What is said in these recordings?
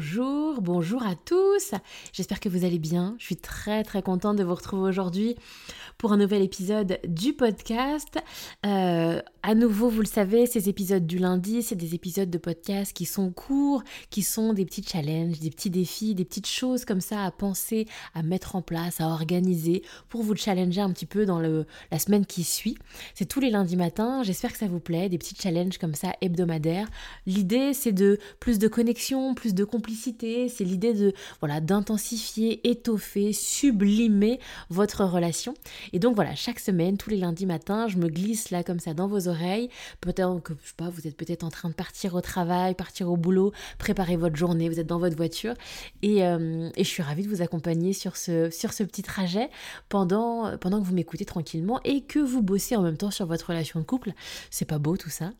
Bonjour, bonjour à tous. J'espère que vous allez bien. Je suis très très contente de vous retrouver aujourd'hui pour un nouvel épisode du podcast. Euh, à nouveau, vous le savez, ces épisodes du lundi, c'est des épisodes de podcast qui sont courts, qui sont des petits challenges, des petits défis, des petites choses comme ça à penser, à mettre en place, à organiser pour vous challenger un petit peu dans le, la semaine qui suit. C'est tous les lundis matins. J'espère que ça vous plaît, des petits challenges comme ça hebdomadaires. L'idée, c'est de plus de connexion, plus de C'est l'idée de voilà d'intensifier, étoffer, sublimer votre relation. Et donc voilà, chaque semaine, tous les lundis matins, je me glisse là comme ça dans vos oreilles. Peut-être que, je sais pas, vous êtes peut-être en train de partir au travail, partir au boulot, préparer votre journée, vous êtes dans votre voiture. Et, euh, et je suis ravie de vous accompagner sur ce, sur ce petit trajet pendant, pendant que vous m'écoutez tranquillement et que vous bossez en même temps sur votre relation de couple. C'est pas beau tout ça.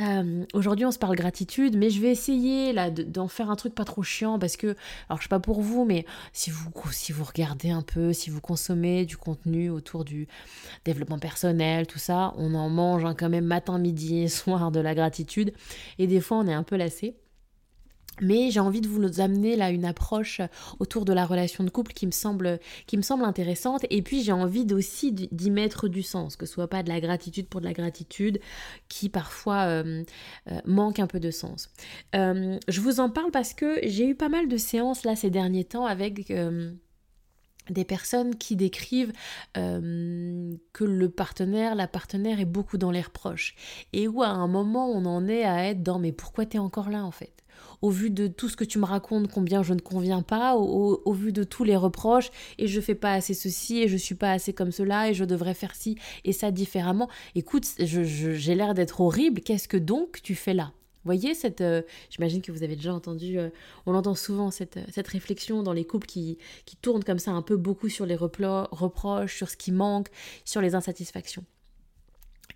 Euh, aujourd'hui, on se parle gratitude, mais je vais essayer là d'en faire un truc trop chiant parce que, alors je sais pas pour vous, mais si vous, si vous regardez un peu, si vous consommez du contenu autour du développement personnel, tout ça, on en mange hein, quand même matin, midi soir de la gratitude, et des fois on est un peu lassé. Mais j'ai envie de vous amener là une approche autour de la relation de couple qui me semble, qui me semble intéressante. Et puis j'ai envie aussi d'y mettre du sens, que ce soit pas de la gratitude pour de la gratitude, qui parfois euh, euh, manque un peu de sens. Euh, je vous en parle parce que j'ai eu pas mal de séances là ces derniers temps avec des personnes qui décrivent que le partenaire, la partenaire est beaucoup dans les reproches. Et où à un moment on en est à être dans mais pourquoi t'es encore là en fait? Au vu de tout ce que tu me racontes, combien je ne conviens pas, au, vu de tous les reproches, et je fais pas assez ceci, et je suis pas assez comme cela, et je devrais faire ci et ça différemment. Écoute, j'ai l'air d'être horrible, qu'est-ce que donc tu fais là? Voyez cette euh, j'imagine que vous avez déjà entendu euh, on entend souvent cette, cette réflexion dans les couples qui, qui tournent comme ça un peu beaucoup sur les reproches sur ce qui manque sur les insatisfactions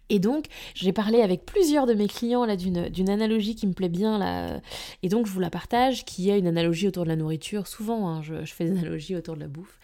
et donc, j'ai parlé avec plusieurs de mes clients d'une analogie qui me plaît bien là, et donc je vous la partage, qui est une analogie autour de la nourriture. Souvent, hein, je, fais des analogies autour de la bouffe,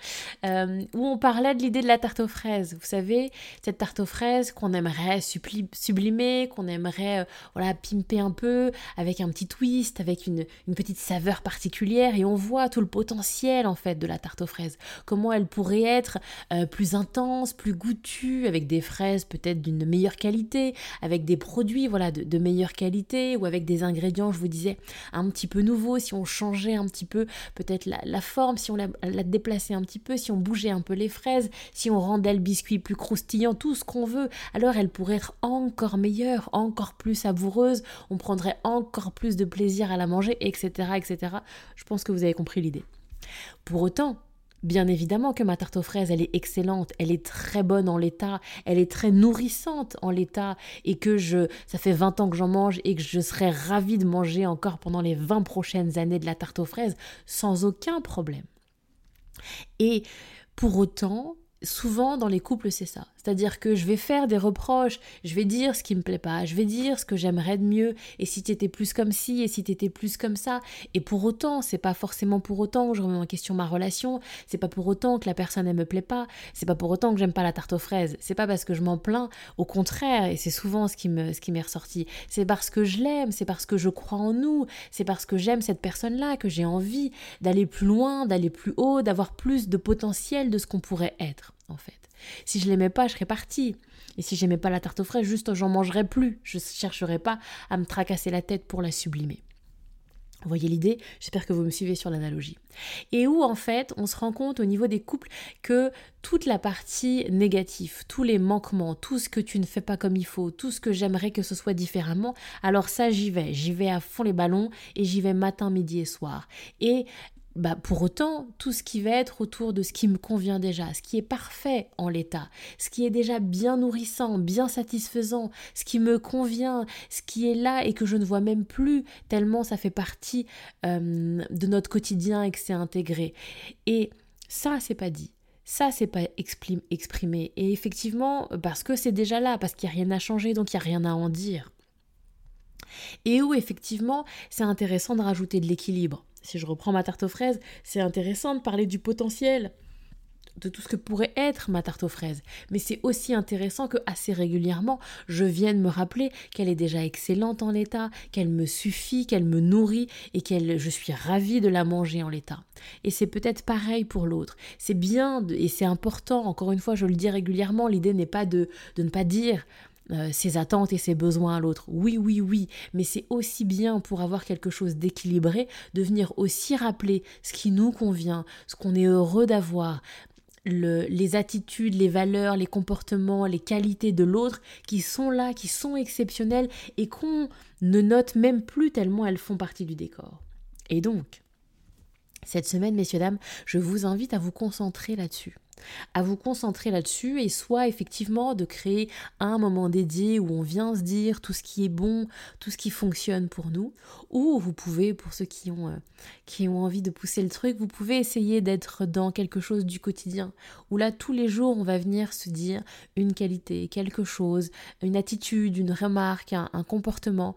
euh, où on parlait de l'idée de la tarte aux fraises. Vous savez, cette tarte aux fraises qu'on aimerait sublimer, qu'on aimerait euh, voilà pimper un peu, avec un petit twist, avec une, une petite saveur particulière, et on voit tout le potentiel en fait de la tarte aux fraises. Comment elle pourrait être euh, plus intense, plus goûtue, avec des fraises peut-être d'une meilleure qualité, avec des produits voilà de, meilleure qualité ou avec des ingrédients, je vous disais, un petit peu nouveaux, si on changeait un petit peu peut-être la, forme, si on la, déplaçait un petit peu, si on bougeait un peu les fraises, si on rendait le biscuit plus croustillant, tout ce qu'on veut, alors elle pourrait être encore meilleure, encore plus savoureuse, on prendrait encore plus de plaisir à la manger, etc. etc. Je pense que vous avez compris l'idée. Pour autant, Bien évidemment que ma tarte aux fraises, elle est excellente, elle est très bonne en l'état, elle est très nourrissante en l'état et que je ça fait 20 ans que j'en mange et que je serais ravie de manger encore pendant les 20 prochaines années de la tarte aux fraises sans aucun problème. Et pour autant, souvent dans les couples, c'est ça. C'est-à-dire que je vais faire des reproches, je vais dire ce qui me plaît pas, je vais dire ce que j'aimerais de mieux, et si tu étais plus comme ci, et si tu étais plus comme ça. Et pour autant, c'est pas forcément pour autant que je remets en question ma relation, c'est pas pour autant que la personne elle me plaît pas, c'est pas pour autant que j'aime pas la tarte aux fraises, c'est pas parce que je m'en plains, au contraire, et c'est souvent ce qui me ce qui m'est ressorti, c'est parce que je l'aime, c'est parce que je crois en nous, c'est parce que j'aime cette personne-là que j'ai envie d'aller plus loin, d'aller plus haut, d'avoir plus de potentiel de ce qu'on pourrait être en fait. Si je l'aimais pas, je serais partie. Et si j'aimais pas la tarte aux fraises, juste j'en mangerais plus. Je chercherais pas à me tracasser la tête pour la sublimer. Vous voyez l'idée? J'espère que vous me suivez sur l'analogie. Et où en fait on se rend compte au niveau des couples que toute la partie négative, tous les manquements, tout ce que tu ne fais pas comme il faut, tout ce que j'aimerais que ce soit différemment, alors ça j'y vais, j'y vais à fond les ballons et j'y vais matin, midi et soir. Et bah, pour autant, tout ce qui va être autour de ce qui me convient déjà, ce qui est parfait en l'état, ce qui est déjà bien nourrissant, bien satisfaisant, ce qui me convient, ce qui est là et que je ne vois même plus, tellement ça fait partie euh, de notre quotidien et que c'est intégré. Et ça, c'est pas dit. Ça, c'est pas exprimé. Et effectivement, parce que c'est déjà là, parce qu'il n'y a rien à changer, donc il n'y a rien à en dire. Et où effectivement, c'est intéressant de rajouter de l'équilibre si je reprends ma tarte aux fraises, c'est intéressant de parler du potentiel de tout ce que pourrait être ma tarte aux fraises. Mais c'est aussi intéressant que assez régulièrement, je vienne me rappeler qu'elle est déjà excellente en l'état, qu'elle me suffit, qu'elle me nourrit et qu'elle je suis ravie de la manger en l'état. Et c'est peut-être pareil pour l'autre. C'est bien et c'est important, encore une fois, je le dis régulièrement, l'idée n'est pas de, de ne pas dire euh, ses attentes et ses besoins à l'autre. Oui, oui, oui, mais c'est aussi bien pour avoir quelque chose d'équilibré de venir aussi rappeler ce qui nous convient, ce qu'on est heureux d'avoir, les attitudes, les valeurs, les comportements, les qualités de l'autre qui sont là, qui sont exceptionnelles et qu'on ne note même plus tellement elles font partie du décor. Et donc, cette semaine, messieurs, dames, je vous invite à vous concentrer là-dessus à vous concentrer là-dessus et soit effectivement de créer un moment dédié où on vient se dire tout ce qui est bon, tout ce qui fonctionne pour nous, ou vous pouvez, pour ceux qui ont, euh, qui ont envie de pousser le truc, vous pouvez essayer d'être dans quelque chose du quotidien, où là tous les jours on va venir se dire une qualité, quelque chose, une attitude, une remarque, un, comportement,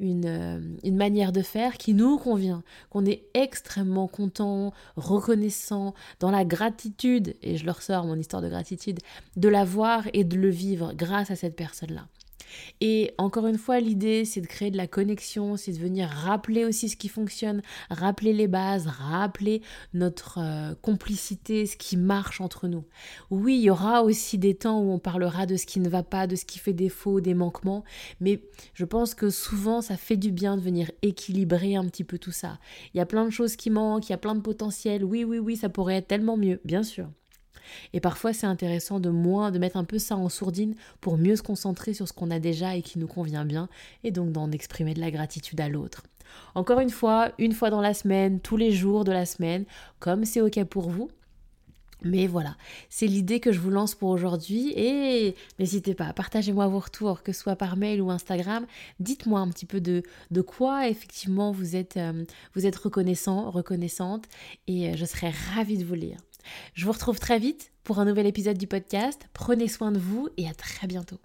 une, euh, une manière de faire qui nous convient, qu'on est extrêmement content, reconnaissant, dans la gratitude, et je je leur sors mon histoire de gratitude, de la voir et de le vivre grâce à cette personne-là. Et encore une fois, l'idée, c'est de créer de la connexion, c'est de venir rappeler aussi ce qui fonctionne, rappeler les bases, rappeler notre euh, complicité, ce qui marche entre nous. Oui, il y aura aussi des temps où on parlera de ce qui ne va pas, de ce qui fait défaut, des manquements, mais je pense que souvent, ça fait du bien de venir équilibrer un petit peu tout ça. Il y a plein de choses qui manquent, il y a plein de potentiel. Oui, oui, oui, ça pourrait être tellement mieux, bien sûr. Et parfois, c'est intéressant de moins, de mettre un peu ça en sourdine pour mieux se concentrer sur ce qu'on a déjà et qui nous convient bien, et donc d'en exprimer de la gratitude à l'autre. Encore une fois, une fois dans la semaine, tous les jours de la semaine, comme c'est OK pour vous. Mais voilà, c'est l'idée que je vous lance pour aujourd'hui et n'hésitez pas, partagez-moi vos retours, que ce soit par mail ou Instagram. Dites-moi un petit peu de, de quoi effectivement vous êtes, euh, vous êtes reconnaissant, reconnaissante et euh, je serai ravie de vous lire. Je vous retrouve très vite pour un nouvel épisode du podcast. Prenez soin de vous et à très bientôt.